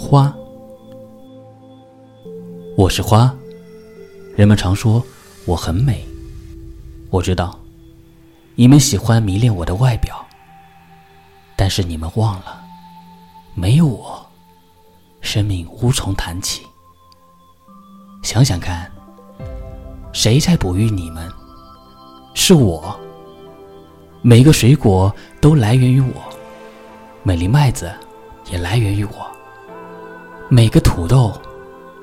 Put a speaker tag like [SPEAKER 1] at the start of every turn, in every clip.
[SPEAKER 1] 花，我是花。人们常说我很美，我知道，你们喜欢迷恋我的外表，但是你们忘了，没有我，生命无从谈起。想想看，谁在哺育你们？是我。每个水果都来源于我，每粒麦子也来源于我。每个土豆，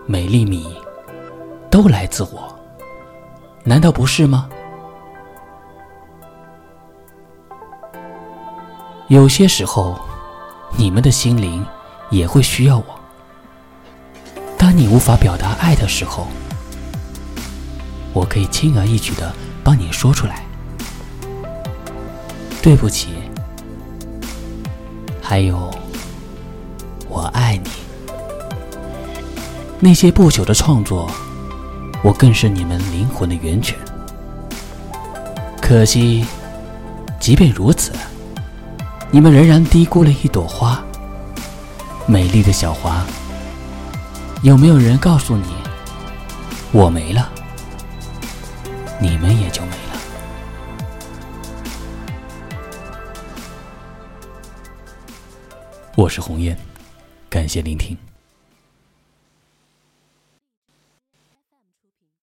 [SPEAKER 1] 每粒米，都来自我，难道不是吗？有些时候，你们的心灵也会需要我。当你无法表达爱的时候，我可以轻而易举的帮你说出来。对不起，还有，我爱你。那些不朽的创作，我更是你们灵魂的源泉。可惜，即便如此，你们仍然低估了一朵花。美丽的小花，有没有人告诉你，我没了，你们也就没了？我是红颜，感谢聆听。